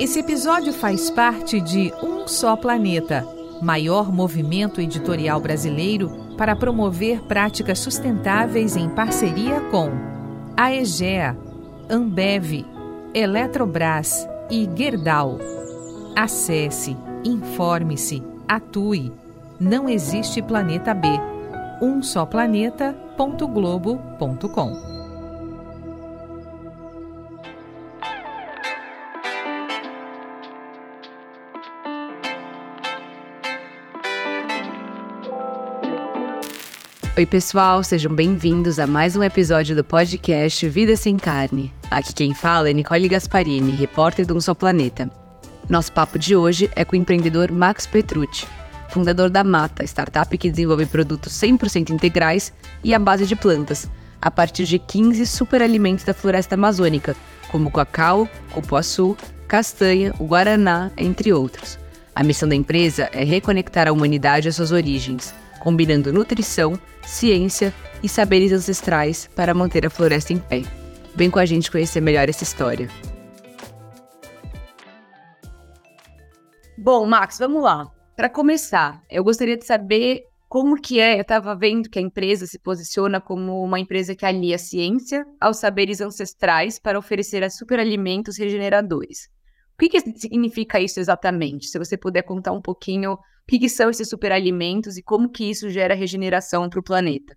Esse episódio faz parte de Um Só Planeta, maior movimento editorial brasileiro para promover práticas sustentáveis em parceria com a EGEA, Ambev, Eletrobras e Gerdau. Acesse, informe-se, atue. Não existe planeta B. Um só planeta.globo.com. Oi, pessoal, sejam bem-vindos a mais um episódio do podcast Vida Sem Carne. Aqui quem fala é Nicole Gasparini, repórter do Um Só Planeta. Nosso papo de hoje é com o empreendedor Max Petrucci, fundador da Mata, startup que desenvolve produtos 100% integrais e à base de plantas, a partir de 15 superalimentos da floresta amazônica, como cacau, cupuaçu, castanha, guaraná, entre outros. A missão da empresa é reconectar a humanidade às suas origens, combinando nutrição, ciência e saberes ancestrais para manter a floresta em pé. Vem com a gente conhecer melhor essa história. Bom, Max, vamos lá. Para começar, eu gostaria de saber como que é, eu estava vendo que a empresa se posiciona como uma empresa que alia a ciência aos saberes ancestrais para oferecer a superalimentos regeneradores. O que, que significa isso exatamente? Se você puder contar um pouquinho que, que são esses superalimentos e como que isso gera regeneração para o planeta?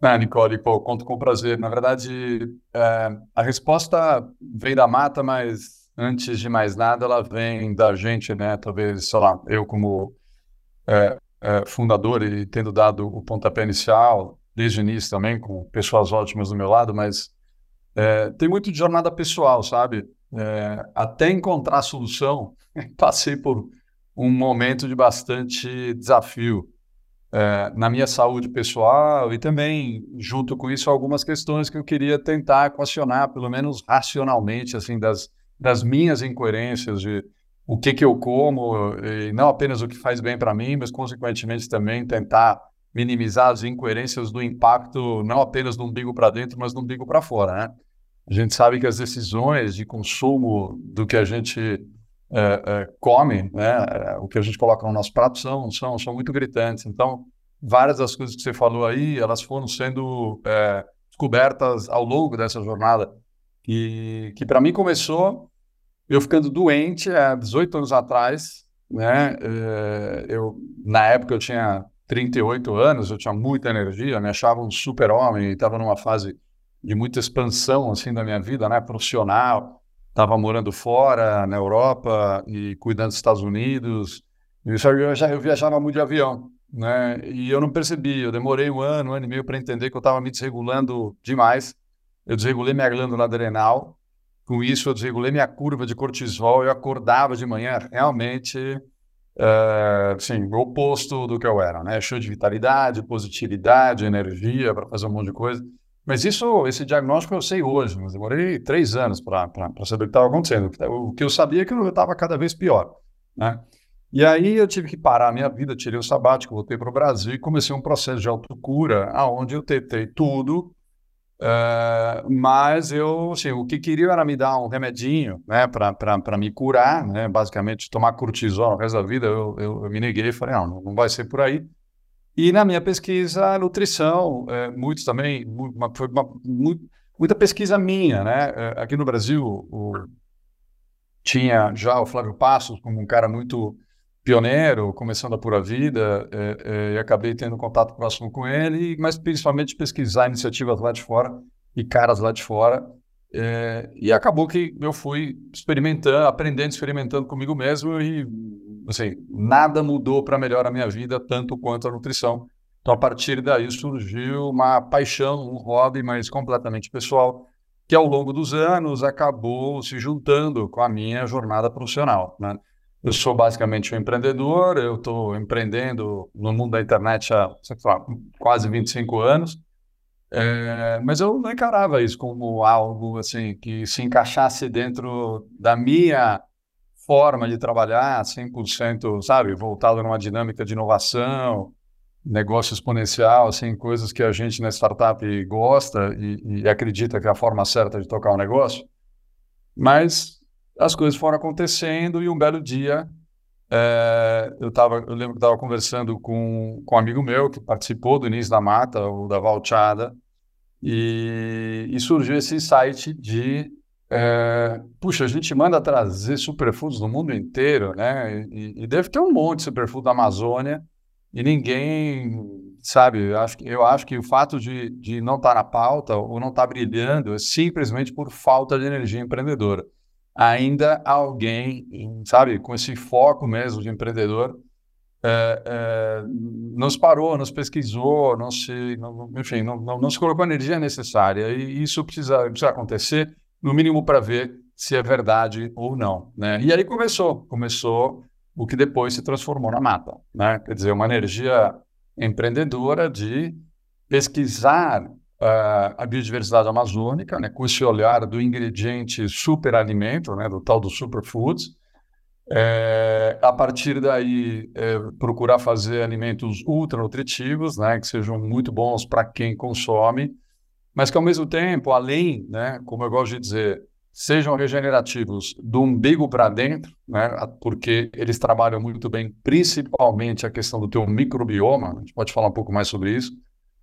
Ah, Nicole, pô, conto com prazer. Na verdade, é, a resposta vem da mata, mas antes de mais nada, ela vem da gente, né? Talvez, sei lá, eu como é, é, fundador e tendo dado o pontapé inicial, desde o início também, com pessoas ótimas do meu lado, mas é, tem muito de jornada pessoal, sabe? É, até encontrar a solução, passei por um momento de bastante desafio é, na minha saúde pessoal e também, junto com isso, algumas questões que eu queria tentar equacionar, pelo menos racionalmente, assim, das, das minhas incoerências de o que, que eu como, e não apenas o que faz bem para mim, mas, consequentemente, também tentar minimizar as incoerências do impacto, não apenas do umbigo para dentro, mas do umbigo para fora, né? A gente sabe que as decisões de consumo do que a gente é, é, come, né, o que a gente coloca no nosso prato são, são, são muito gritantes. Então, várias das coisas que você falou aí, elas foram sendo é, descobertas ao longo dessa jornada, que, que para mim começou eu ficando doente há 18 anos atrás, né, eu, na época eu tinha 38 anos, eu tinha muita energia, me achava um super-homem, estava numa fase de muita expansão assim da minha vida, né, profissional, estava morando fora, na Europa e cuidando dos Estados Unidos. Eu, já, eu viajava muito de avião, né? E eu não percebi. Eu demorei um ano, um ano e meio para entender que eu estava me desregulando demais. Eu desregulei minha glândula adrenal. Com isso, eu desregulei minha curva de cortisol. Eu acordava de manhã realmente, uh, assim, o oposto do que eu era, né? Cheio de vitalidade, positividade, energia para fazer um monte de coisa. Mas isso, esse diagnóstico eu sei hoje, mas demorei três anos para saber o que estava acontecendo. O que eu sabia é que eu estava cada vez pior, né? E aí eu tive que parar a minha vida, tirei o sabático, voltei para o Brasil e comecei um processo de autocura, aonde eu tentei tudo, uh, mas eu, assim, o que queria era me dar um remedinho, né, para me curar, né, basicamente tomar cortisol no resto da vida, eu, eu, eu me neguei e falei, não, não vai ser por aí. E na minha pesquisa, nutrição, é, também, uma, foi uma, muito, muita pesquisa minha, né? É, aqui no Brasil, o, tinha já o Flávio Passos como um cara muito pioneiro, começando a Pura Vida, é, é, e acabei tendo contato próximo com ele, mas principalmente pesquisar iniciativas lá de fora e caras lá de fora. É, e acabou que eu fui experimentando, aprendendo, experimentando comigo mesmo e assim, nada mudou para melhor a minha vida tanto quanto a nutrição. Então, a partir daí surgiu uma paixão, um hobby, mas completamente pessoal, que ao longo dos anos acabou se juntando com a minha jornada profissional. Né? Eu sou basicamente um empreendedor, eu estou empreendendo no mundo da internet há lá, quase 25 anos, é, mas eu não encarava isso como algo assim que se encaixasse dentro da minha forma de trabalhar 100%, sabe, voltado numa dinâmica de inovação, negócio exponencial, assim, coisas que a gente na startup gosta e, e acredita que é a forma certa de tocar o um negócio. Mas as coisas foram acontecendo e um belo dia é, eu, tava, eu lembro que estava conversando com, com um amigo meu que participou do início da mata, o da Valchada, e, e surgiu esse insight de é, puxa, a gente manda trazer superfoods do mundo inteiro, né? E, e, deve ter um monte de superfood da Amazônia e ninguém sabe. Eu acho, eu acho que o fato de, de não estar tá na pauta ou não estar tá brilhando é simplesmente por falta de energia empreendedora ainda alguém, sabe, com esse foco mesmo de empreendedor, é, é, parou, nos pesquisou, não se, não, enfim, não, não, não, se colocou a energia necessária. E isso precisa, precisa acontecer, no mínimo para ver se é verdade ou não. Né? E aí começou, começou o que depois se transformou na mata. Né? Quer dizer, uma energia empreendedora de pesquisar uh, a biodiversidade amazônica, né, com esse olhar do ingrediente superalimento, né, do tal do superfoods. É, a partir daí, é, procurar fazer alimentos ultranutritivos, né, que sejam muito bons para quem consome, mas que ao mesmo tempo, além, né, como eu gosto de dizer, sejam regenerativos do umbigo para dentro, né, porque eles trabalham muito bem, principalmente a questão do teu microbioma, a gente pode falar um pouco mais sobre isso,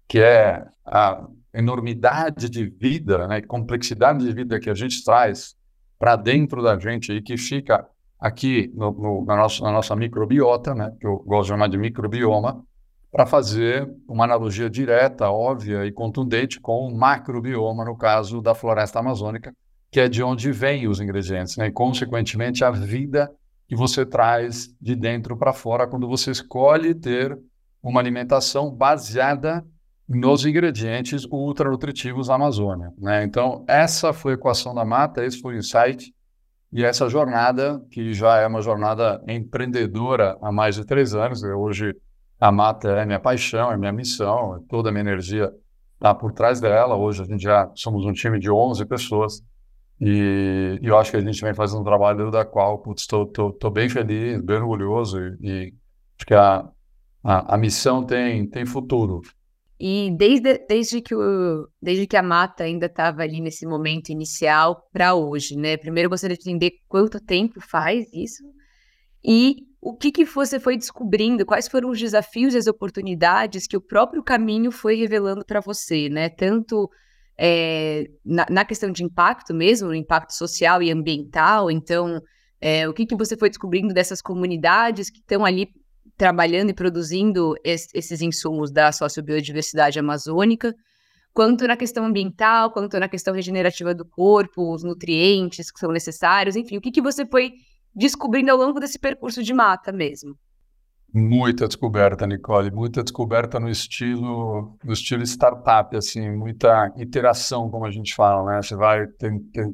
que é a enormidade de vida, né, complexidade de vida que a gente traz para dentro da gente e que fica aqui no, no, na, nossa, na nossa microbiota, né, que eu gosto de chamar de microbioma, para fazer uma analogia direta, óbvia e contundente com o macrobioma, no caso da floresta amazônica, que é de onde vêm os ingredientes, né, e consequentemente a vida que você traz de dentro para fora quando você escolhe ter uma alimentação baseada nos ingredientes ultranutritivos da Amazônia. Né? Então, essa foi a equação da mata, esse foi o insight, e essa jornada, que já é uma jornada empreendedora há mais de três anos, hoje a mata é minha paixão, é minha missão, toda a minha energia está por trás dela. Hoje a gente já somos um time de 11 pessoas e, e eu acho que a gente vem fazendo um trabalho da qual estou bem feliz, bem orgulhoso e, e acho que a, a, a missão tem, tem futuro. E desde, desde, que, o, desde que a mata ainda estava ali nesse momento inicial para hoje, né? Primeiro eu gostaria de entender quanto tempo faz isso e o que, que você foi descobrindo, quais foram os desafios e as oportunidades que o próprio caminho foi revelando para você, né? Tanto é, na, na, questão de impacto mesmo, impacto social e ambiental. Então, é, o que, que você foi descobrindo dessas comunidades que estão ali trabalhando e produzindo es, esses insumos da sociobiodiversidade amazônica, quanto na questão ambiental, quanto na questão regenerativa do corpo, os nutrientes que são necessários, enfim, o que, que você foi descobrindo ao longo desse percurso de mata mesmo? Muita descoberta, Nicole, muita descoberta no estilo, no estilo startup, assim, muita iteração, como a gente fala, né? Você vai, tem, tem,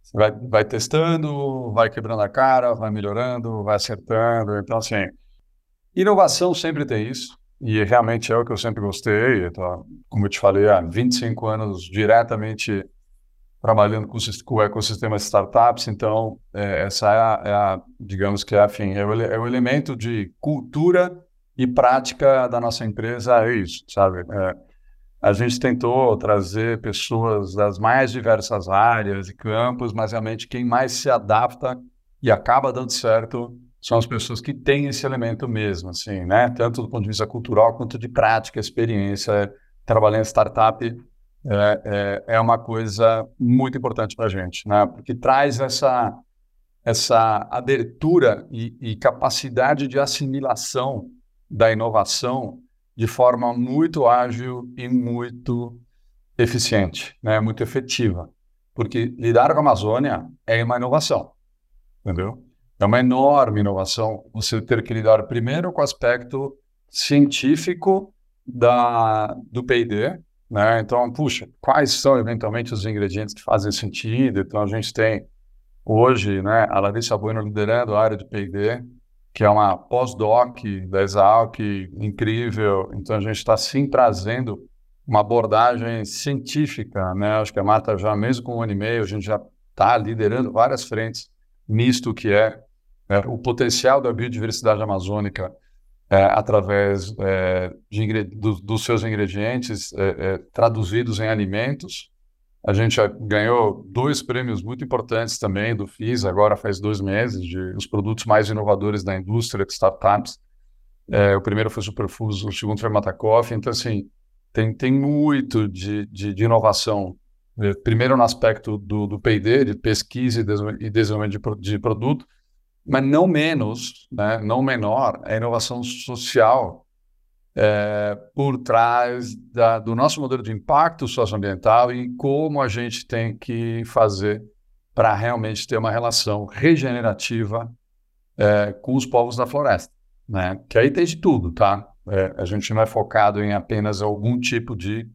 você vai, vai testando, vai quebrando a cara, vai melhorando, vai acertando, então assim, Inovação sempre tem isso, e realmente é o que eu sempre gostei. Tô, como eu te falei, há 25 anos diretamente trabalhando com, o ecossistema de startups, então é, essa é a, é a, digamos que é, enfim, é, o, é o elemento de cultura e prática da nossa empresa, é isso, sabe? É, a gente tentou trazer pessoas das mais diversas áreas e campos, mas realmente quem mais se adapta e acaba dando certo são as pessoas que têm esse elemento mesmo, assim, né? Tanto do ponto de vista cultural quanto de prática, experiência. Trabalhar em startup é, é, é uma coisa muito importante para a gente, né? Porque traz essa, essa abertura e, e capacidade de assimilação da inovação de forma muito ágil e muito eficiente, né? Muito efetiva. Porque lidar com a Amazônia é uma inovação, entendeu? É uma enorme inovação você ter que lidar primeiro com o aspecto científico da, do P&D, né? Então, puxa, quais são eventualmente os ingredientes que fazem sentido? Então, a gente tem hoje, né, a Larissa Bueno liderando a área de P&D, que é uma pós-doc da Exalc, incrível. Então, a gente está sim trazendo uma abordagem científica, né? Acho que a Marta já, mesmo com um ano e meio, a gente já está liderando várias frentes nisto que é é, o potencial da biodiversidade amazônica é, através é, de, do, dos seus ingredientes é, é, traduzidos em alimentos A gente ganhou dois prêmios muito importantes também do FIS, agora faz dois meses, de os produtos mais inovadores da indústria de startups. É, o primeiro foi Superfuso, o segundo foi Matakoff. Então, assim, tem, tem muito de, de, de inovação. É, primeiro no aspecto do, do P&D, de pesquisa e desenvolvimento de, de produto, mas não menos, né, não menor, a inovação social é, por trás da, do nosso modelo de impacto socioambiental e como a gente tem que fazer para realmente ter uma relação regenerativa é, com os povos da floresta. Né? Que aí tem de tudo, tá? É, a gente não é focado em apenas algum tipo de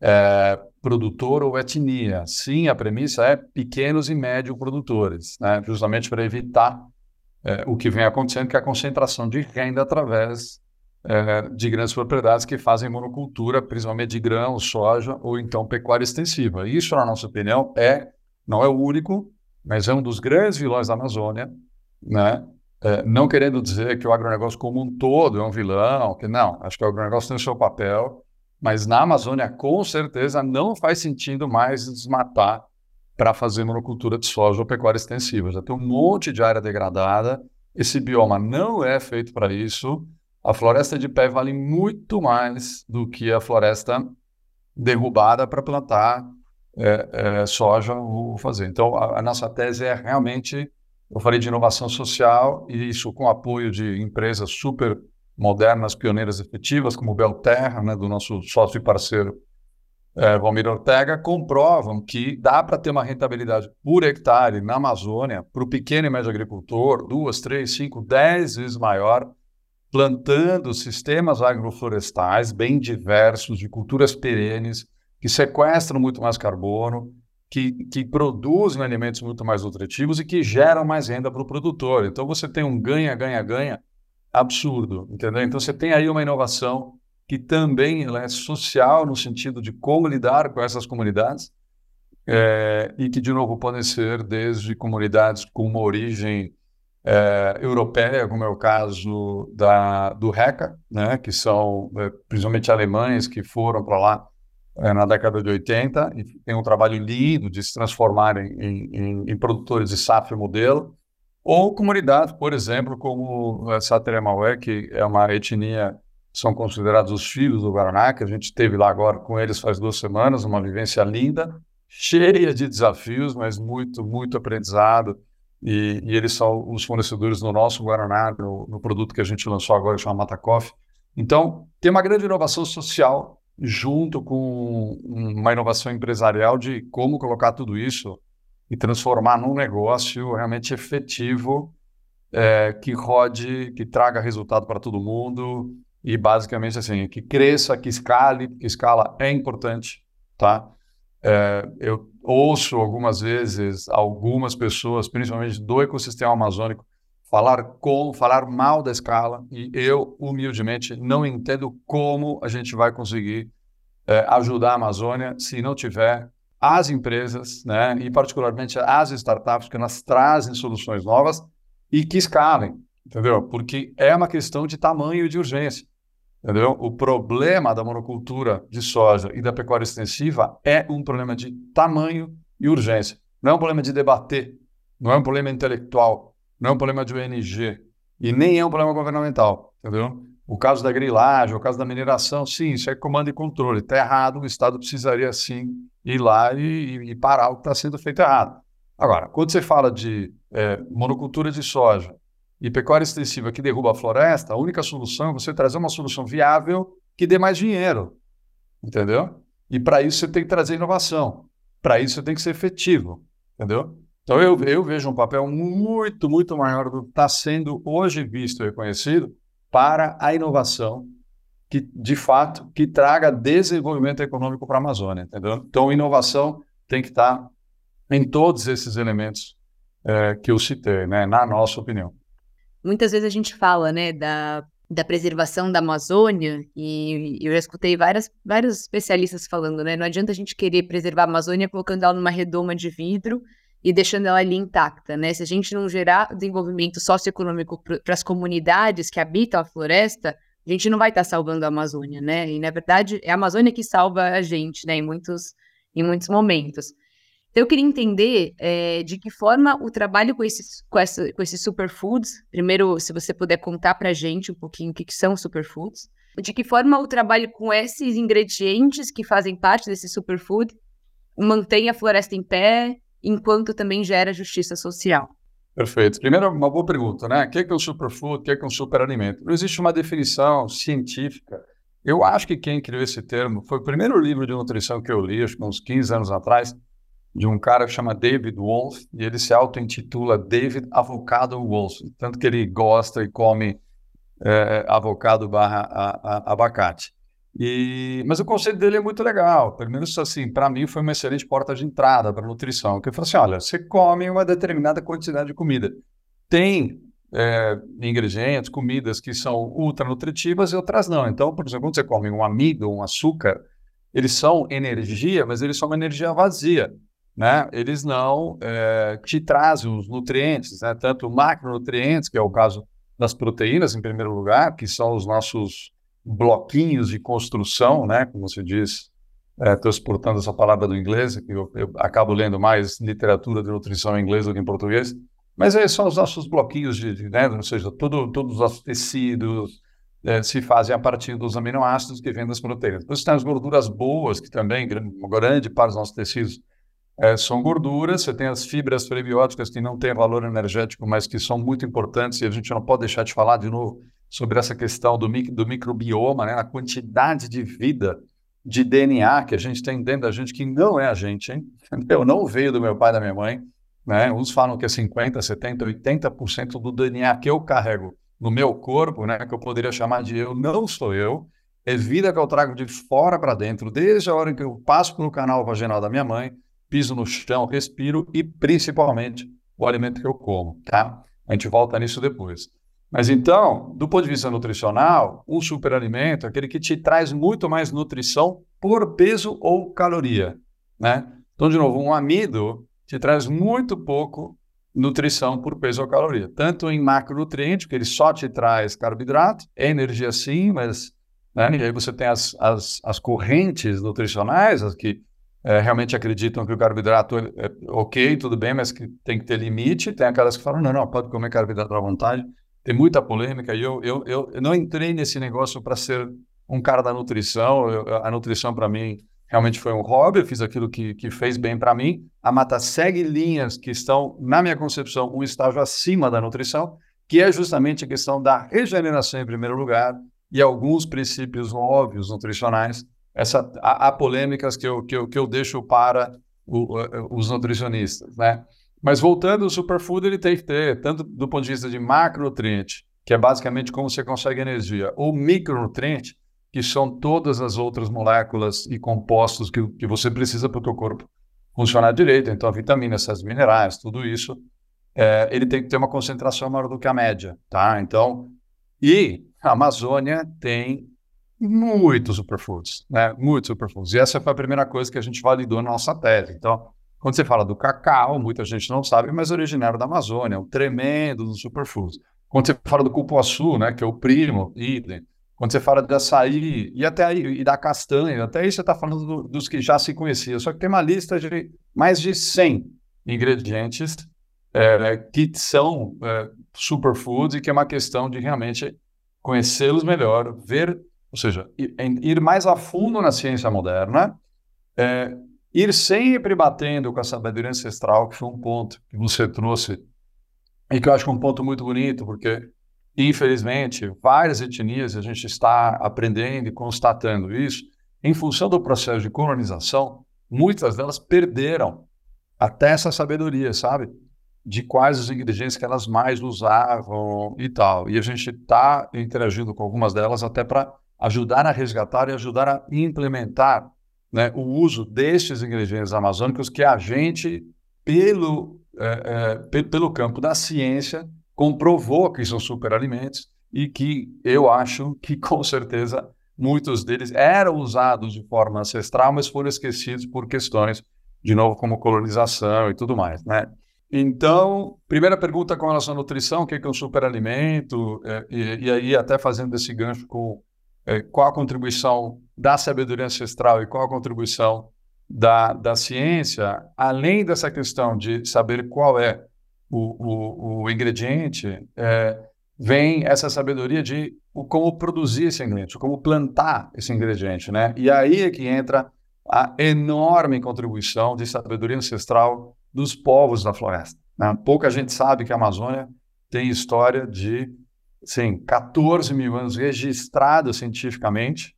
é, produtor ou etnia. Sim, a premissa é pequenos e médios produtores, né? justamente para evitar é, o que vem acontecendo, que é a concentração de renda através é, de grandes propriedades que fazem monocultura, principalmente de grão, soja ou então pecuária extensiva. Isso, na nossa opinião, é não é o único, mas é um dos grandes vilões da Amazônia, né? É, não querendo dizer que o agronegócio como um todo é um vilão, que não, acho que o agronegócio tem o seu papel, mas na Amazônia, com certeza, não faz sentido mais desmatar para fazer monocultura de soja ou pecuária extensiva. Já tem um monte de área degradada, esse bioma não é feito para isso, a floresta de pé vale muito mais do que a floresta derrubada para plantar é, é, soja ou fazer. Então, a, a, nossa tese é realmente, eu falei de inovação social, e isso com apoio de empresas super modernas, pioneiras efetivas, como Belterra, né, do nosso sócio e parceiro é, Valmir Ortega, comprovam que dá para ter uma rentabilidade por hectare na Amazônia, para o pequeno e médio agricultor, duas, três, cinco, dez vezes maior plantando sistemas agroflorestais bem diversos, de culturas perenes, que sequestram muito mais carbono, que, que produzem alimentos muito mais nutritivos e que geram mais renda para o produtor. Então você tem um ganha, ganha, ganha absurdo, entendeu? Então você tem aí uma inovação que também é social no sentido de como lidar com essas comunidades é, e que, de novo, podem ser desde comunidades com uma origem é, europeia, como é o caso da, do RECA, né, que são é, principalmente alemães que foram para lá na década de 80 e tem um trabalho lindo de se transformarem em, em, em produtores de safra modelo, ou comunidades, por exemplo, como a Sateremaué, que é uma etnia, são considerados os filhos do Guaraná, que a gente esteve lá agora com eles faz duas semanas, uma vivência linda, cheia de desafios, mas muito, muito aprendizado, e, e, eles são os fornecedores do nosso Guaraná, no, no, produto que a gente lançou agora, que chama Mata Coffee. Então, tem uma grande inovação social junto com uma inovação empresarial de como colocar tudo isso e transformar num negócio realmente efetivo, é, que rode, que traga resultado para todo mundo e basicamente assim, que cresça, que escale, que escala é importante, tá? É, eu ouço algumas vezes algumas pessoas, principalmente do ecossistema amazônico, falar com, falar mal da escala e eu humildemente não entendo como a gente vai conseguir é, ajudar a Amazônia se não tiver as empresas, né, e particularmente as startups que elas trazem soluções novas e que escalem, entendeu? Porque é uma questão de tamanho e de urgência. Entendeu? O problema da monocultura de soja e da pecuária extensiva é um problema de tamanho e urgência. Não é um problema de debater, não é um problema intelectual, não é um problema de ONG e nem é um problema governamental. Entendeu? O caso da grilagem, o caso da mineração, sim, isso é comando e controle. Está errado, o Estado precisaria sim ir lá e, e parar o que está sendo feito errado. Agora, quando você fala de é, monocultura de soja e pecuária extensiva que derruba a floresta, a única solução é você trazer uma solução viável que dê mais dinheiro. Entendeu? E para isso você tem que trazer inovação. Para isso você tem que ser efetivo. Entendeu? Então eu, eu vejo um papel muito, muito maior do que está sendo hoje visto e reconhecido para a inovação que, de fato, que traga desenvolvimento econômico para a Amazônia, entendeu? Então, inovação tem que estar tá em todos esses elementos é, que eu citei, né, na nossa opinião muitas vezes a gente fala, né, da, da preservação da Amazônia, e eu já escutei várias, vários especialistas falando, né, não adianta a gente querer preservar a Amazônia colocando ela numa redoma de vidro e deixando ela ali intacta, né? Se a gente não gerar desenvolvimento socioeconômico para as comunidades que habitam a floresta, a gente não vai estar tá salvando a Amazônia, né? E na verdade é a Amazônia que salva a gente, né? Em muitos em muitos momentos. Então, eu queria entender é, de que forma o trabalho com esses, com, essa, com esses superfoods, primeiro, se você puder contar para gente um pouquinho o que, que são superfoods, de que forma o trabalho com esses ingredientes que fazem parte desse superfood mantém a floresta em pé, enquanto também gera justiça social. Perfeito. Primeiro, uma boa pergunta, né? O que é, um superfood? O que é um superalimento? Não existe uma definição científica. Eu acho que quem criou esse termo foi o primeiro livro de nutrição que eu li, acho que uns 15 anos atrás, de um cara que chama David Wolf, e ele se auto-intitula David Avocado Wolf, tanto que ele gosta e come é, avocado barra a, a, abacate. E, mas o conceito dele é muito legal, pelo menos assim, para mim foi uma excelente porta de entrada para nutrição, que ele falou assim, olha, você come uma determinada quantidade de comida, tem é, ingredientes, comidas que são ultra nutritivas e outras não. Então, por exemplo, quando você come um amido, um açúcar, eles são energia, mas eles são uma energia vazia né, eles não é, te trazem os nutrientes, né, tanto macronutrientes, que é o caso das proteínas, em primeiro lugar, que são os nossos bloquinhos de construção, né, como se diz, é, exportando essa palavra do inglês, que eu, eu, acabo lendo mais literatura de nutrição em inglês do que em português, mas são os nossos bloquinhos de, de né, ou seja, todo, todos os nossos tecidos é, se fazem a partir dos aminoácidos que vêm das proteínas. Depois tem as gorduras boas, que também, uma grande parte dos nossos tecidos é, são gorduras, você tem as fibras prebióticas que não têm valor energético, mas que são muito importantes e a gente não pode deixar de falar de novo sobre essa questão do, mic do microbioma, né? a quantidade de vida, de DNA que a gente tem dentro da gente, que não é a gente, hein? Entendeu? Não veio do meu pai e da minha mãe. Né? Uns falam que é 50%, 70%, 80% do DNA que eu carrego no meu corpo, né? que eu poderia chamar de eu, não sou eu, é vida que eu trago de fora para dentro, desde a hora que eu passo pelo canal vaginal da minha mãe, piso no chão, respiro e principalmente o alimento que eu como, tá? A gente volta nisso depois. Mas então, do ponto de vista nutricional, um superalimento é aquele que te traz muito mais nutrição por peso ou caloria, né? Então, de novo, um amido te traz muito pouco nutrição por peso ou caloria, tanto em macronutriente, que ele só te traz carboidrato, energia sim, mas né? e aí você tem as, as, as correntes nutricionais, as que é, realmente acreditam que o carboidrato é, é ok, tudo bem, mas que tem que ter limite. Tem aquelas que falam, não, não, pode comer carboidrato à vontade. Tem muita polêmica e eu, eu, eu não entrei nesse negócio para ser um cara da nutrição. Eu, a nutrição, para mim, realmente foi um hobby. Eu fiz aquilo que, que fez bem para mim. A mata segue linhas que estão, na minha concepção, um estágio acima da nutrição, que é justamente a questão da regeneração em primeiro lugar e alguns princípios óbvios nutricionais essa, há, há polêmicas que eu, que, eu, que eu deixo para o, os nutricionistas, né? Mas voltando, o superfood ele tem que ter, tanto do ponto de vista de macronutriente, que é basicamente como você consegue energia, ou micronutriente, que são todas as outras moléculas e compostos que, que você precisa para o teu corpo funcionar direito. Então, a vitamina, essas minerais, tudo isso, é, ele tem que ter uma concentração maior do que a média, tá? Então, e a Amazônia tem muitos superfoods, né? Muitos superfoods. E essa foi a primeira coisa que a gente validou na nossa tese. Então, quando você fala do cacau, muita gente não sabe, mas originário da Amazônia, um tremendo dos superfoods. Quando você fala do cupuaçu, né, que é o primo, idem. Quando você fala de açaí e até aí, e da castanha, até aí você está falando do, dos que já se conheciam. Só que tem uma lista de mais de 100 ingredientes é, que são é, superfoods e que é uma questão de realmente conhecê-los melhor, ver ou seja, ir mais a fundo na ciência moderna, é, ir sempre batendo com a sabedoria ancestral, que foi um ponto que você trouxe, e que eu acho que é um ponto muito bonito, porque, infelizmente, várias etnias, a gente está aprendendo e constatando isso, em função do processo de colonização, muitas delas perderam até essa sabedoria, sabe? De quais os ingredientes que elas mais usavam e tal. E a gente está interagindo com algumas delas até para ajudar a resgatar e ajudar a implementar né, o uso destes ingredientes amazônicos que a gente, pelo, é, é, pelo campo da ciência, comprovou que são superalimentos e que eu acho que, com certeza, muitos deles eram usados de forma ancestral, mas foram esquecidos por questões, de novo, como colonização e tudo mais, né? Então, primeira pergunta com relação à nutrição, o que é um superalimento? É, e, e aí, até fazendo esse gancho com é, qual a contribuição da sabedoria ancestral e qual a contribuição da, da ciência, além dessa questão de saber qual é o, o, o ingrediente, é, vem essa sabedoria de o, como produzir esse ingrediente, como plantar esse ingrediente, né? E aí é que entra a enorme contribuição de sabedoria ancestral dos povos da floresta. Né? Pouca gente sabe que a Amazônia tem história de, sim, 14 mil anos registrados cientificamente,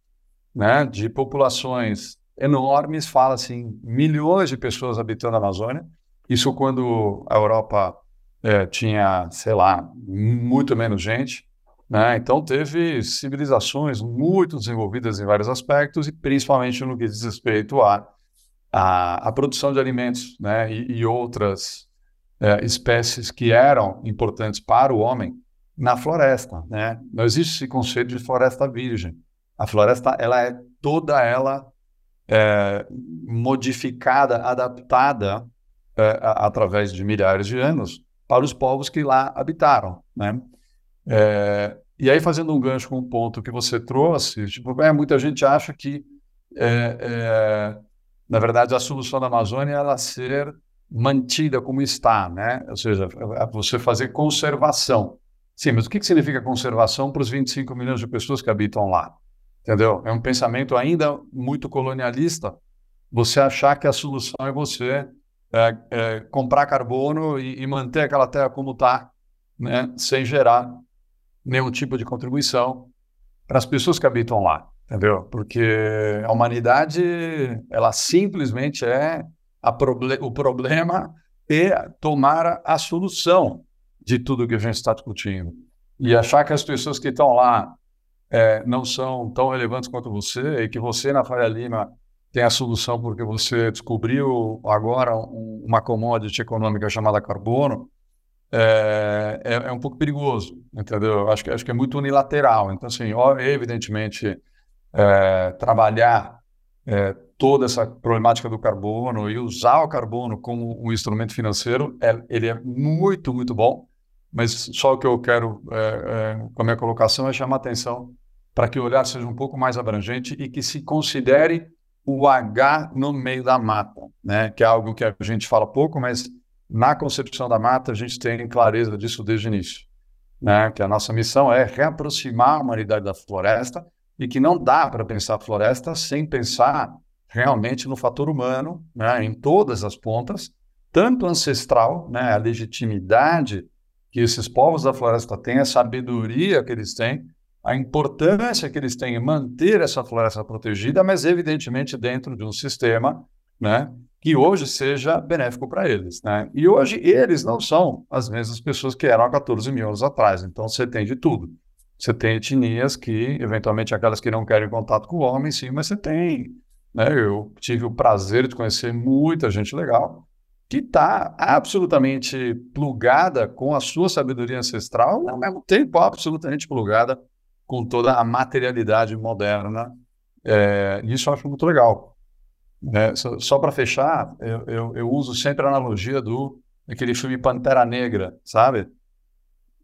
né? De populações enormes, fala-se em milhões de pessoas habitando a Amazônia. Isso quando a Europa é, tinha, sei lá, muito menos gente. Né? Então, teve civilizações muito desenvolvidas em vários aspectos, e principalmente no que diz respeito à a, a, produção de alimentos né? e, e outras é, espécies que eram importantes para o homem na floresta. Né? Não existe esse conceito de floresta virgem. A floresta ela é toda ela é, modificada, adaptada é, a, através de milhares de anos para os povos que lá habitaram, né? É, e aí, fazendo um gancho com um ponto que você trouxe, tipo, é, muita gente acha que, é, é, na verdade, a solução da Amazônia é ela ser mantida como está, né? Ou seja, é você fazer conservação. Sim, mas o que, significa conservação para os 25 milhões de pessoas que habitam lá? Entendeu? É um pensamento ainda muito colonialista você achar que a solução é você é, é, comprar carbono e, e, manter aquela terra como está, né, sem gerar nenhum tipo de contribuição para as pessoas que habitam lá, entendeu? Porque a humanidade, ela simplesmente é proble o problema e tomar a solução de tudo que a gente está discutindo. E achar que as pessoas que estão lá é, não são tão relevantes quanto você e que você, na Faria Lima, tem a solução porque você descobriu agora um, uma commodity econômica chamada carbono, é, é, é, um pouco perigoso, entendeu? Acho que, acho que é muito unilateral. Então, assim, evidentemente, é, trabalhar é, toda essa problemática do carbono e usar o carbono como um instrumento financeiro, é, ele é muito, muito bom mas só o que eu quero é, é, com a minha colocação é chamar atenção para que o olhar seja um pouco mais abrangente e que se considere o H no meio da mata, né? que é algo que a gente fala pouco, mas na concepção da mata a gente tem clareza disso desde o início. Né? Que a nossa missão é reaproximar a humanidade da floresta e que não dá para pensar a floresta sem pensar realmente no fator humano, né? em todas as pontas, tanto ancestral, né? a legitimidade que esses povos da floresta têm, a sabedoria que eles têm, a importância que eles têm em manter essa floresta protegida, mas evidentemente dentro de um sistema né, que hoje seja benéfico para eles. Né? E hoje eles não são as mesmas pessoas que eram há 14 mil anos atrás, então você tem de tudo. Você tem etnias que, eventualmente, aquelas que não querem contato com o homem, sim, mas você tem. Né? Eu tive o prazer de conhecer muita gente legal que está absolutamente plugada com a sua sabedoria ancestral, ao mesmo tempo absolutamente plugada com toda a materialidade moderna. É, isso eu acho muito legal. É, só, só para fechar, eu, eu, eu, uso sempre a analogia do aquele filme Pantera Negra, sabe?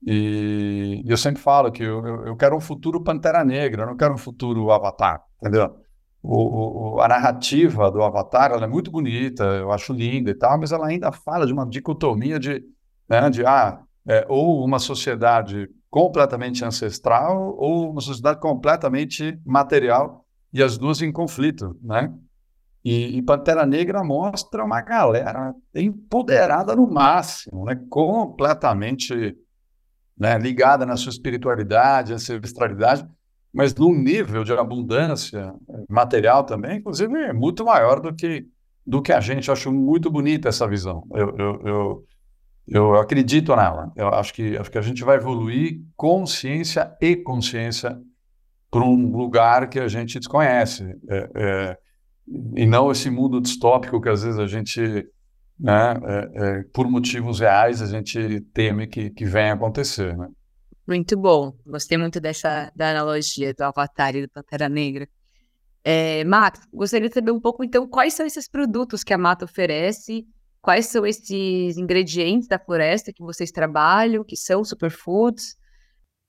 E, e eu sempre falo que eu, eu, quero um futuro Pantera Negra, eu não quero um futuro Avatar, entendeu? O, o, a narrativa do Avatar é muito bonita, eu acho linda e tal, mas ela ainda fala de uma dicotomia de, né, de ah, é, ou uma sociedade completamente ancestral ou uma sociedade completamente material e as duas em conflito, né? E, e Pantera Negra mostra uma galera empoderada no máximo, né? Completamente né, ligada na sua espiritualidade, ancestralidade, mas num nível de abundância material também, inclusive, é muito maior do que, do que a gente. Eu acho muito bonita essa visão. Eu, eu, eu, eu acredito nela. Eu acho que, acho que a gente vai evoluir consciência e consciência para um lugar que a gente desconhece. É, é, e não esse mundo distópico que às vezes a gente, né, é, é por motivos reais, a gente teme que, que venha acontecer. Né? Muito bom. Gostei muito dessa da analogia do Avatar e do Pantera Negra. É, gostaria de saber um pouco, então, quais são esses produtos que a Mata oferece, quais são esses ingredientes da floresta que vocês trabalham, que são superfoods.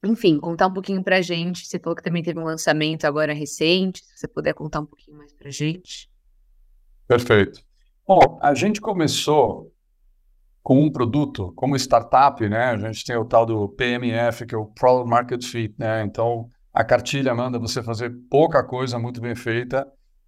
Enfim, contar um pouquinho pra gente. Você falou que também teve um lançamento agora recente, se você puder contar um pouquinho mais pra gente. Perfeito. Bom, a gente começou com um produto, como startup, né? A gente tem o tal do PMF, que é o Product Market Fit, né? Então, a cartilha manda você fazer pouca coisa muito bem feita,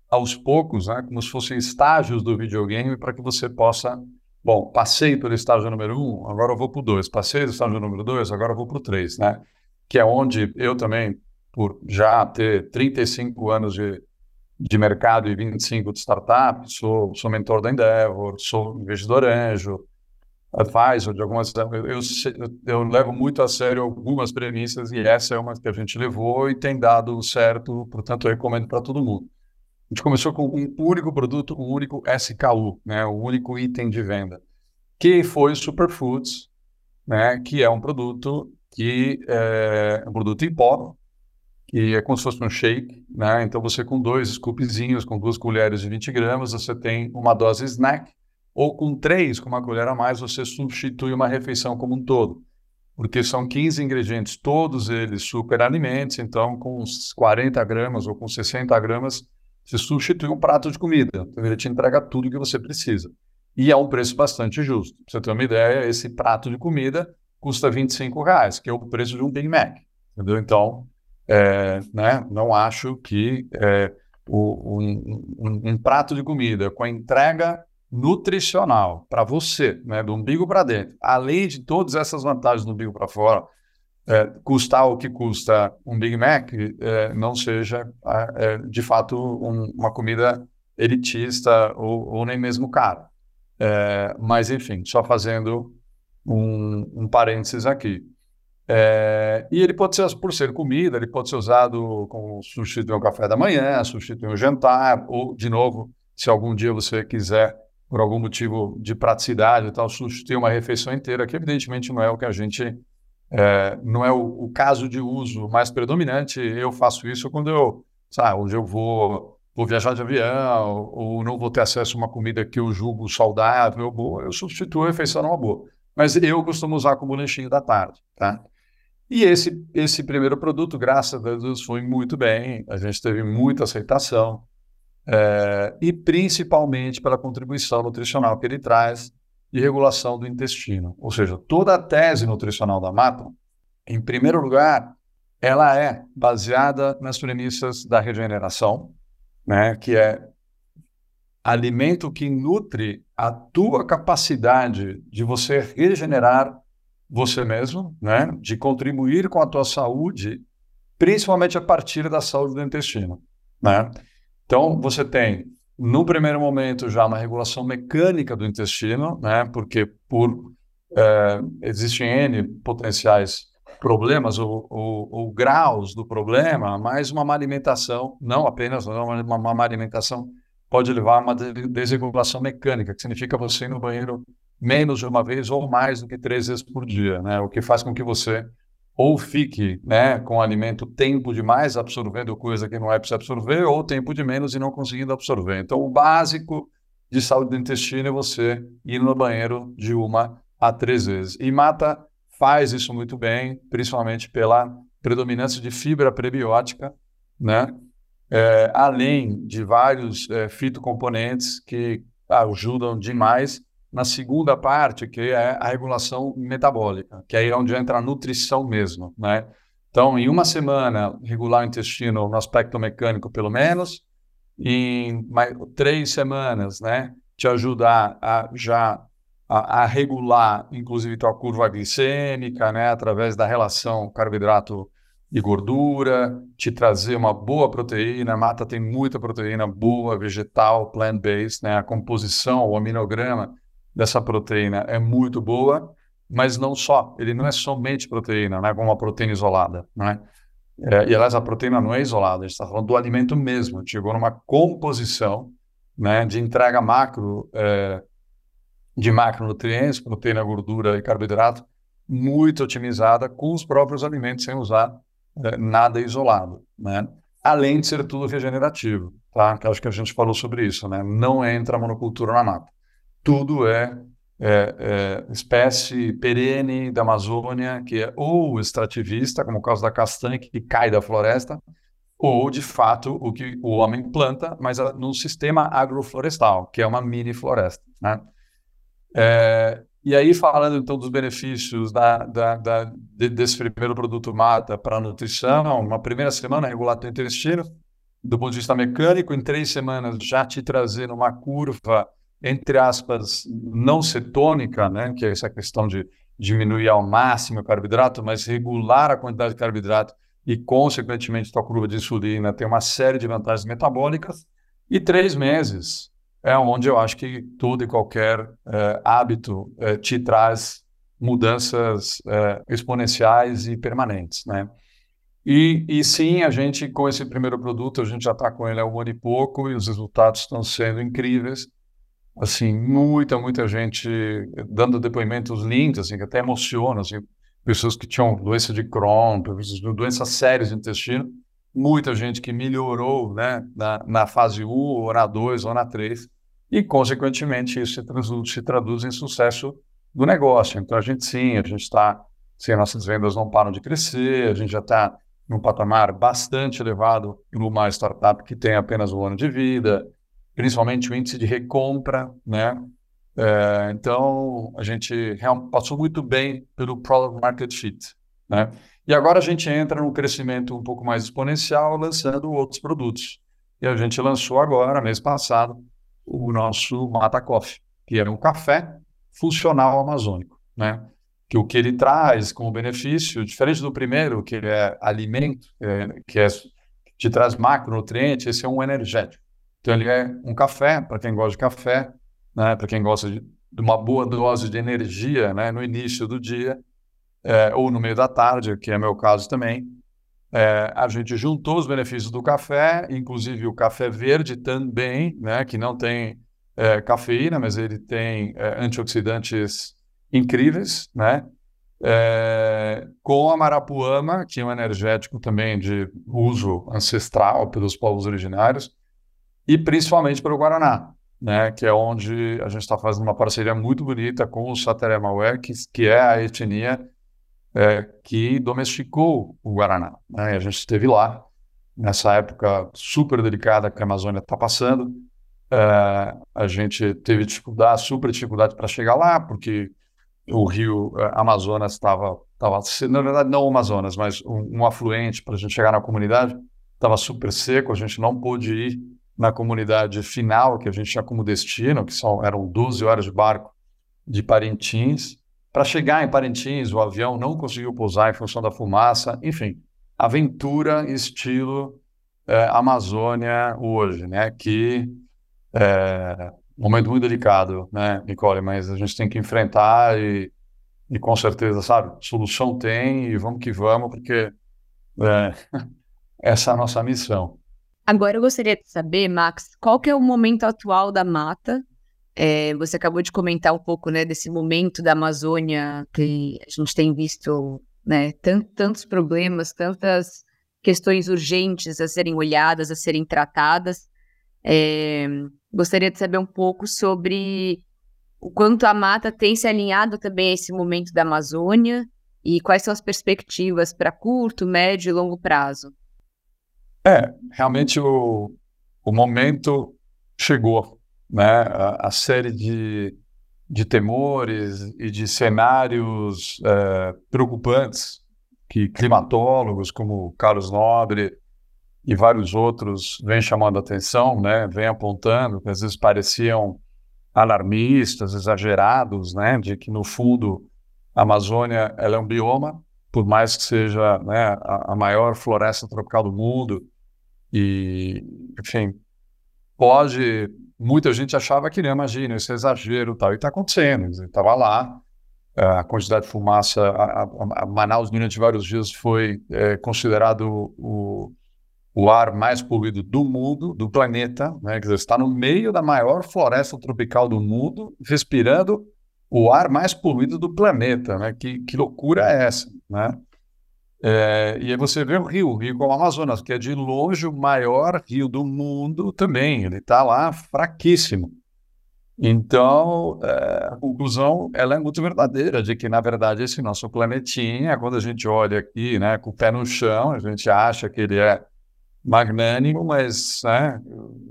aos poucos, né? Como se fossem estágios do videogame, para que você possa. Bom, passei pelo estágio número um, agora eu vou para o dois. Passei do estágio número dois, agora eu vou para o três, né? Que é onde eu também, por já ter 35 anos de, de mercado e 25 de startup, sou, sou mentor da Endeavor, sou investidor anjo, advisor de algumas. Eu, eu, eu, levo muito a sério algumas premissas e essa é uma que a gente levou e tem dado certo, portanto, eu recomendo para todo mundo. A gente começou com um único produto, um único SKU, né, o único item de venda, que foi o Superfoods, né, que é um produto que é um produto em pó, que é como se fosse um shake, né? Então você com dois scoopzinhos, com duas colheres de 20 gramas, você tem uma dose snack ou com três, com uma colher a mais, você substitui uma refeição como um todo. Porque são 15 ingredientes, todos eles super alimentos, então com uns 40 gramas ou com 60 gramas, você substitui um prato de comida. Então ele te entrega tudo o que você precisa. E é um preço bastante justo. Pra você ter uma ideia, esse prato de comida custa 25 reais, que é o preço de um Big Mac. Entendeu? Então, é, né, não acho que é, o, um, um, um prato de comida com a entrega nutricional para você, né, do umbigo para dentro, além de todas essas vantagens do umbigo para fora, é, custar o que custa um Big Mac, é, não seja é, de fato um, uma comida elitista ou, ou, nem mesmo cara. É, mas, enfim, só fazendo um, um parênteses aqui. É, e ele pode ser, por ser comida, ele pode ser usado como substituir o café da manhã, substituir o jantar, ou, de novo, se algum dia você quiser por algum motivo de praticidade e tal, substituir uma refeição inteira, que evidentemente não é o que a gente. É, não é o, o, caso de uso mais predominante. Eu faço isso quando eu, sabe, onde eu vou, vou viajar de avião, ou não vou ter acesso a uma comida que eu julgo saudável, boa, eu substituo a refeição numa boa. Mas eu costumo usar como lanchinho da tarde, tá? E esse, esse primeiro produto, graças a Deus, foi muito bem. A gente teve muita aceitação é, e principalmente pela contribuição nutricional que ele traz de regulação do intestino. Ou seja, toda a tese nutricional da Mata, em primeiro lugar, ela é baseada nas premissas da regeneração, né, que é alimento que nutre a tua capacidade de você regenerar você mesmo, né, de contribuir com a tua saúde, principalmente a partir da saúde do intestino, né? Então, você tem, no primeiro momento, já uma regulação mecânica do intestino, né? porque por é, existem N potenciais problemas ou, ou, ou, graus do problema, mas uma má alimentação, não apenas uma má alimentação, pode levar a uma desregulação mecânica, que significa você ir no banheiro menos de uma vez ou mais do que três vezes por dia, né? o que faz com que você ou fique né, com alimento tempo demais absorvendo coisa que não é para absorver, ou tempo de menos e não conseguindo absorver. Então, o básico de saúde do intestino é você ir no banheiro de uma a três vezes. E mata faz isso muito bem, principalmente pela predominância de fibra prebiótica, né? É, além de vários é, fitocomponentes que ajudam demais na segunda parte, que é a regulação metabólica, que aí é onde entra a nutrição mesmo, né? Então, em uma semana, regular o intestino no aspecto mecânico, pelo menos, em mais, três semanas, né? Te ajudar a já a, a, regular, inclusive, tua curva glicêmica, né? Através da relação carboidrato e gordura, te trazer uma boa proteína. A mata tem muita proteína boa, vegetal, plant-based, né? A composição, o aminograma dessa proteína é muito boa, mas não só. Ele não é somente proteína, né, como uma proteína isolada, né? É, e aliás, a proteína não é isolada, a gente está falando do alimento mesmo. Chegou numa composição né, de entrega macro é, de macronutrientes, proteína, gordura e carboidrato, muito otimizada com os próprios alimentos, sem usar é, nada isolado. Né? Além de ser tudo regenerativo, tá? Que acho que a gente falou sobre isso, né? Não entra monocultura na mata tudo é, é, é, espécie perene da Amazônia, que é ou extrativista, como o caso da castanha, que cai da floresta, ou de fato o que o homem planta, mas no sistema agroflorestal, que é uma mini floresta. Né? É, e aí, falando então dos benefícios da, da, da, desse primeiro produto mata para a nutrição, uma primeira semana regular o intestino, do ponto de vista mecânico, em três semanas já te trazendo uma curva, entre aspas, não cetônica, né, que é essa questão de diminuir ao máximo o carboidrato, mas regular a quantidade de carboidrato e, consequentemente, tua curva de insulina tem uma série de vantagens metabólicas. E três meses é onde eu acho que todo e qualquer é, hábito é, te traz mudanças é, exponenciais e permanentes, né? E, e, sim, a gente, com esse primeiro produto, a gente já está com ele há um ano e pouco e os resultados estão sendo incríveis. Assim, muita, muita gente dando depoimentos lindos, assim, que até emocionam, assim, pessoas que tinham doença de Crohn, doenças sérias de intestino, muita gente que melhorou né, na, na fase 1, ou na 2, ou na 3, e, consequentemente, isso se traduz, se traduz em sucesso do negócio. Então, a gente sim, a gente está, sim, nossas vendas não param de crescer, a gente já está num patamar bastante elevado numa startup que tem apenas um ano de vida, principalmente o índice de recompra, né? É, então, a gente passou muito bem pelo Product Market Fit. Né? E agora a gente entra num crescimento um pouco mais exponencial, lançando outros produtos. E a gente lançou agora, mês passado, o nosso Mata Coffee, que é um café funcional amazônico. Né? Que o que ele traz como benefício, diferente do primeiro, que é alimento, é, que é, te traz macronutrientes, esse é um energético. Então, ele é um café, para quem gosta de café, né, para quem gosta de, de, uma boa dose de energia né, no início do dia é, ou no meio da tarde, que é meu caso também. É, a gente juntou os benefícios do café, inclusive o café verde também, né, que não tem é, cafeína, mas ele tem é, antioxidantes incríveis, né? É, com a marapuama, que é um energético também de uso ancestral pelos povos originários, e principalmente pelo Guaraná né, que é onde a gente está fazendo uma parceria muito bonita com o Sateremaué, que, que é a etnia é, que domesticou o Guaraná. Né? a gente esteve lá nessa época super delicada que a Amazônia está passando. É, a gente teve dificuldade, super dificuldade para chegar lá, porque o rio é, Amazonas estava, estava, na verdade não o Amazonas, mas um, um afluente para a gente chegar na comunidade estava super seco, a gente não pôde ir na comunidade final, que a gente tinha como destino, que eram 12 horas de barco de Parintins. Para chegar em Parintins, o avião não conseguiu pousar em função da fumaça. Enfim, aventura estilo é, Amazônia hoje, né? Que é um momento muito delicado, né, Nicole? Mas a gente tem que enfrentar e, e com certeza, sabe, solução tem e vamos que vamos, porque é, essa é a nossa missão. Agora eu gostaria de saber, Max, qual que é o momento atual da mata? É, você acabou de comentar um pouco, né, desse momento da Amazônia que a gente tem visto, né, tant, tantos problemas, tantas questões urgentes a serem olhadas, a serem tratadas. É, gostaria de saber um pouco sobre o quanto a mata tem se alinhado também a esse momento da Amazônia e quais são as perspectivas para curto, médio e longo prazo. É, realmente o, o momento chegou, né? A, a série de, de temores e de cenários é, preocupantes que climatólogos como Carlos Nobre e vários outros vêm chamando atenção, né? Vêm apontando que às vezes pareciam alarmistas, exagerados, né? De que no fundo a Amazônia ela é um bioma, por mais que seja né, a, a maior floresta tropical do mundo, e, enfim, pode. Muita gente achava que, não, imagina, esse é exagero tal, e está acontecendo. Estava lá, a quantidade de fumaça, a, a, a Manaus, durante vários dias, foi é, considerado o, o ar mais poluído do mundo, do planeta, né? Quer dizer, está no meio da maior floresta tropical do mundo, respirando o ar mais poluído do planeta, né? Que, que loucura é essa, né? É, e aí você vê o rio, o rio como o Amazonas, que é de longe o maior rio do mundo também. Ele está lá fraquíssimo. Então, é, a conclusão ela é muito verdadeira, de que, na verdade, esse nosso planetinha, quando a gente olha aqui, né, com o pé no chão, a gente acha que ele é magnânimo, mas né,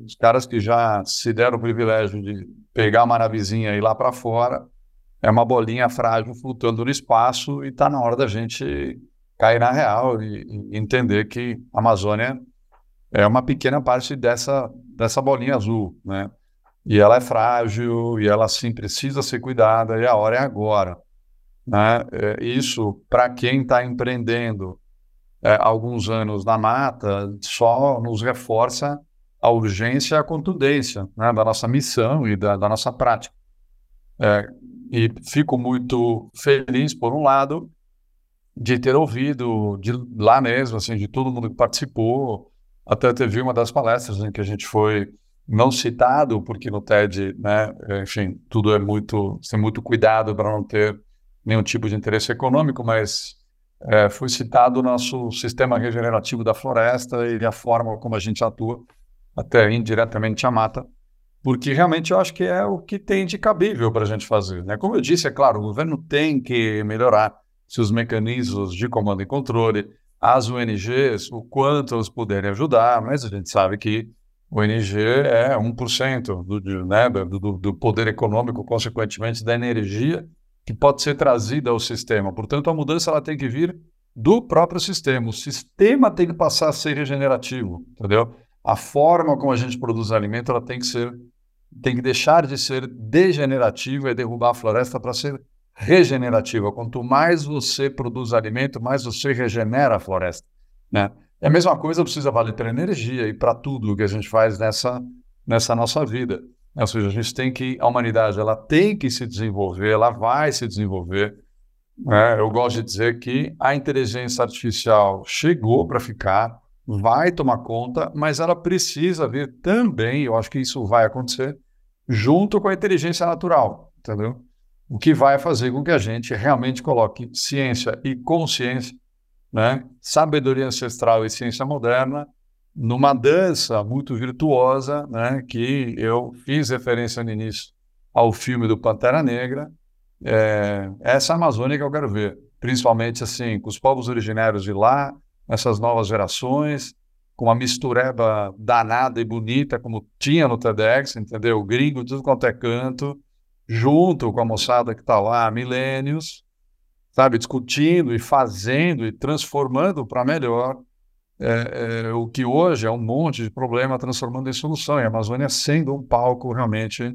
os caras que já se deram o privilégio de pegar uma navezinha e ir lá para fora, é uma bolinha frágil flutuando no espaço e está na hora da gente cair na real e, e, entender que a Amazônia é uma pequena parte dessa, dessa bolinha azul, né? E ela é frágil e ela sim precisa ser cuidada e a hora é agora. Né? É, isso, para quem está empreendendo é, alguns anos na mata, só nos reforça a urgência e a contundência né, da nossa missão e da, da nossa prática. É, e fico muito feliz, por um lado, de ter ouvido de lá mesmo, assim, de todo mundo que participou. Até teve uma das palestras em que a gente foi não citado, porque no TED, né, enfim, tudo é muito, tem muito cuidado para não ter nenhum tipo de interesse econômico, mas é, foi citado o nosso sistema regenerativo da floresta e a forma como a gente atua, até indiretamente a mata, porque realmente eu acho que é o que tem de cabível para a gente fazer. Né? Como eu disse, é claro, o governo tem que melhorar seus mecanismos de comando e controle, as ONGs, o quanto elas puderem ajudar, mas a gente sabe que ONG é 1% do, né, do, do poder econômico, consequentemente, da energia que pode ser trazida ao sistema. Portanto, a mudança ela tem que vir do próprio sistema. O sistema tem que passar a ser regenerativo, entendeu? A forma como a gente produz alimento ela tem que ser, tem que deixar de ser degenerativa e derrubar a floresta para ser regenerativa. Quanto mais você produz alimento, mais você regenera a floresta, né? E a mesma coisa precisa valer para energia e para tudo que a gente faz nessa nessa nossa vida. Ou seja, a gente tem que, a humanidade ela tem que se desenvolver, ela vai se desenvolver. Né? Eu gosto de dizer que a inteligência artificial chegou para ficar, vai tomar conta, mas ela precisa vir também, eu acho que isso vai acontecer, junto com a inteligência natural, entendeu? O que vai fazer com que a gente realmente coloque ciência e consciência, né? sabedoria ancestral e ciência moderna numa dança muito virtuosa, né, que eu fiz referência no início ao filme do Pantera Negra. É, essa Amazônia que eu quero ver, principalmente assim, com os povos originários de lá, essas novas gerações, com uma mistureba danada e bonita, como tinha no TEDx, entendeu? Gringo, tudo quanto é canto, junto com a moçada que está lá há milênios, sabe, discutindo e fazendo e transformando para melhor é, é, o que hoje é um monte de problema transformando em solução, e a Amazônia sendo um palco realmente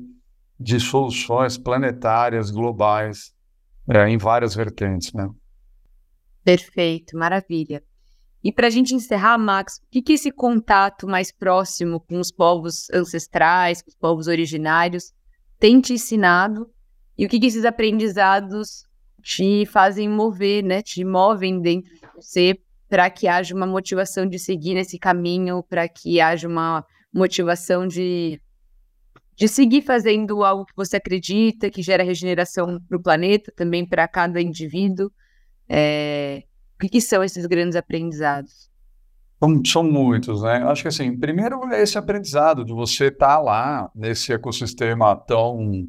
de soluções planetárias, globais, é, em várias vertentes. Né? Perfeito, maravilha. E para a gente encerrar, Max, o que, que esse contato mais próximo com os povos ancestrais, com os povos originários, tem te ensinado? E o que, que esses aprendizados te fazem mover, né? Te movem dentro de você para que haja uma motivação de seguir nesse caminho, para que haja uma motivação de, de seguir fazendo algo que você acredita, que gera regeneração para o planeta, também para cada indivíduo. É, o que, que, são esses grandes aprendizados? São, muitos, né? Acho que assim, primeiro é esse aprendizado de você estar tá lá nesse ecossistema tão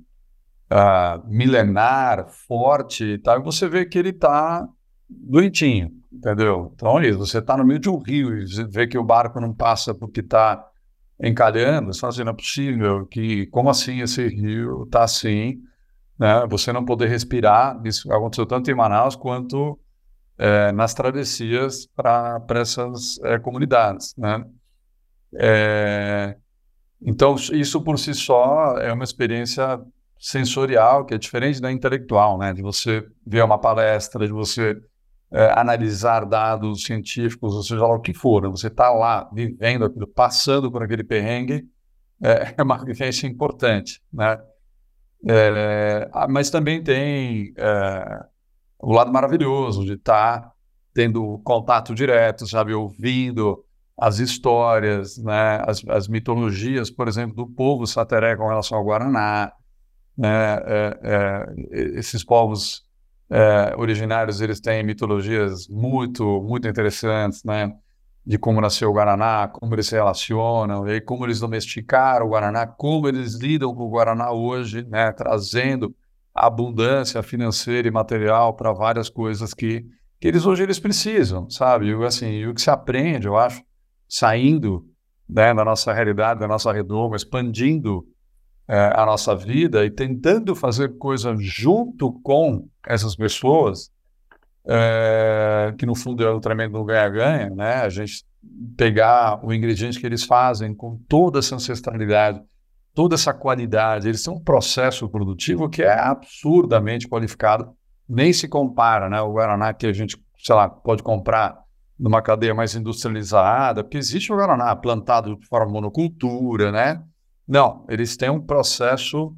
uh, milenar, forte e tal, e você vê que ele está doentinho, entendeu? Então, isso, você está no meio de um rio e vê que o barco não passa porque está encalhando, você fala assim, não é possível, que, como assim esse rio está assim, né? Você não poder respirar, isso aconteceu tanto em Manaus quanto é, nas travessias para essas é, comunidades, né? É, então, isso por si só é uma experiência sensorial que é diferente da intelectual, né? De você ver uma palestra, de você é, analisar dados científicos, ou seja lá o que for, né? você está lá vivendo aquilo, passando por aquele perrengue, é, é uma vivência importante, né? É, mas também tem é, o lado maravilhoso de estar tá tendo contato direto, sabe, ouvindo as histórias, né, as, as mitologias, por exemplo, do povo sateré com relação ao Guaraná, né, é, é, esses povos é, originários eles têm mitologias muito, muito interessantes, né? De como nasceu o Guaraná, como eles se relacionam, e como eles domesticaram o Guaraná, como eles lidam com o Guaraná hoje, né? Trazendo abundância financeira e material para várias coisas que, que eles hoje eles precisam, sabe? E, assim, e o que se aprende, eu acho, saindo né, da nossa realidade, da nossa redoma, expandindo é, a nossa vida e tentando fazer coisas junto com essas pessoas, é, que no fundo é o tremendo ganha-ganha, né? A gente pegar o ingrediente que eles fazem com toda essa ancestralidade, toda essa qualidade, eles têm um processo produtivo que é absurdamente qualificado, nem se compara, né? O Guaraná que a gente, sei lá, pode comprar numa cadeia mais industrializada, porque existe o Guaraná plantado de forma monocultura, né? Não, eles têm um processo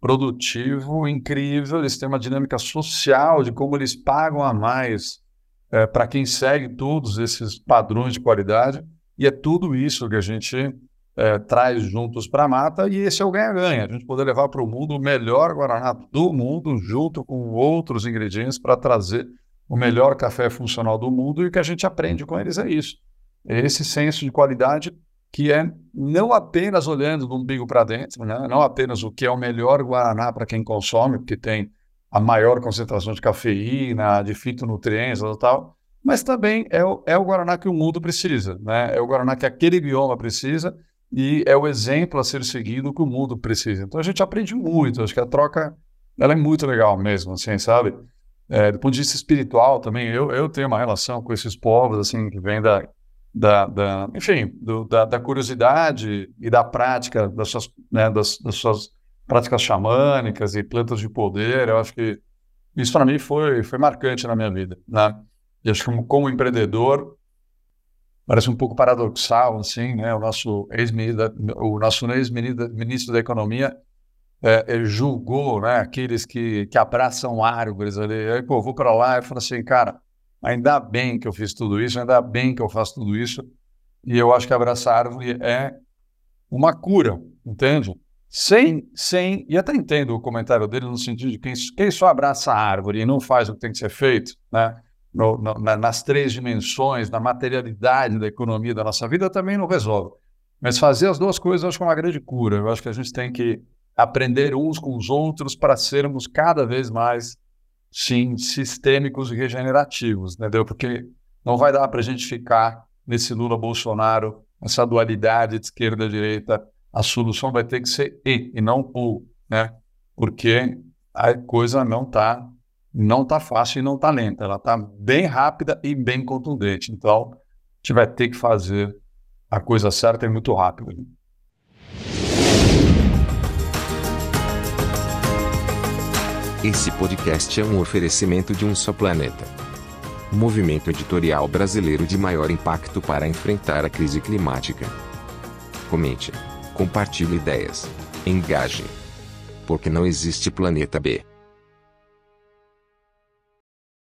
produtivo incrível, eles têm uma dinâmica social de como eles pagam a mais é, para quem segue todos esses padrões de qualidade, e é tudo isso que a gente é, traz juntos para a mata, e esse é o ganha-ganha, a gente poder levar para o mundo o melhor Guaraná do mundo, junto com outros ingredientes, para trazer o melhor café funcional do mundo, e o que a gente aprende com eles é isso. É esse senso de qualidade que é não apenas olhando do umbigo para dentro, né? não apenas o que é o melhor Guaraná para quem consome, porque tem a maior concentração de cafeína, de fitonutrientes e tal, mas também é o, é o Guaraná que o mundo precisa, né? é o Guaraná que aquele bioma precisa e é o exemplo a ser seguido que o mundo precisa. Então a gente aprende muito, acho que a troca ela é muito legal mesmo, assim, sabe? É, do ponto de vista espiritual também, eu, eu tenho uma relação com esses povos, assim, que vem da, da, da enfim, do, da, da, curiosidade e da prática das suas, né, das, das, suas práticas xamânicas e plantas de poder. Eu acho que isso para mim foi, foi marcante na minha vida, né? E acho que como, como empreendedor parece um pouco paradoxal, assim, né? O nosso ex-ministro, ex-ministro da economia é, julgou, né? Aqueles que, que abraçam árvores ali. Aí, pô, vou para lá e falo assim, cara Ainda bem que eu fiz tudo isso, ainda bem que eu faço tudo isso. E eu acho que abraçar árvore é uma cura, entende? Sem, sem, e até entendo o comentário dele no sentido de quem, quem só abraça a árvore e não faz o que tem que ser feito, né? No, na, nas três dimensões, na materialidade da economia da nossa vida, também não resolve. Mas fazer as duas coisas eu acho que é uma grande cura. Eu acho que a gente tem que aprender uns com os outros para sermos cada vez mais sim, sistêmicos e regenerativos, entendeu? Porque não vai dar para a gente ficar nesse Lula-Bolsonaro, essa dualidade de esquerda e direita. A solução vai ter que ser e, e não o, né? Porque a coisa não está não tá fácil e não está lenta. Ela está bem rápida e bem contundente. Então, a gente vai ter que fazer a coisa certa e muito rápido. Esse podcast é um oferecimento de um só planeta. Movimento editorial brasileiro de maior impacto para enfrentar a crise climática. Comente, compartilhe ideias, engaje. Porque não existe planeta B.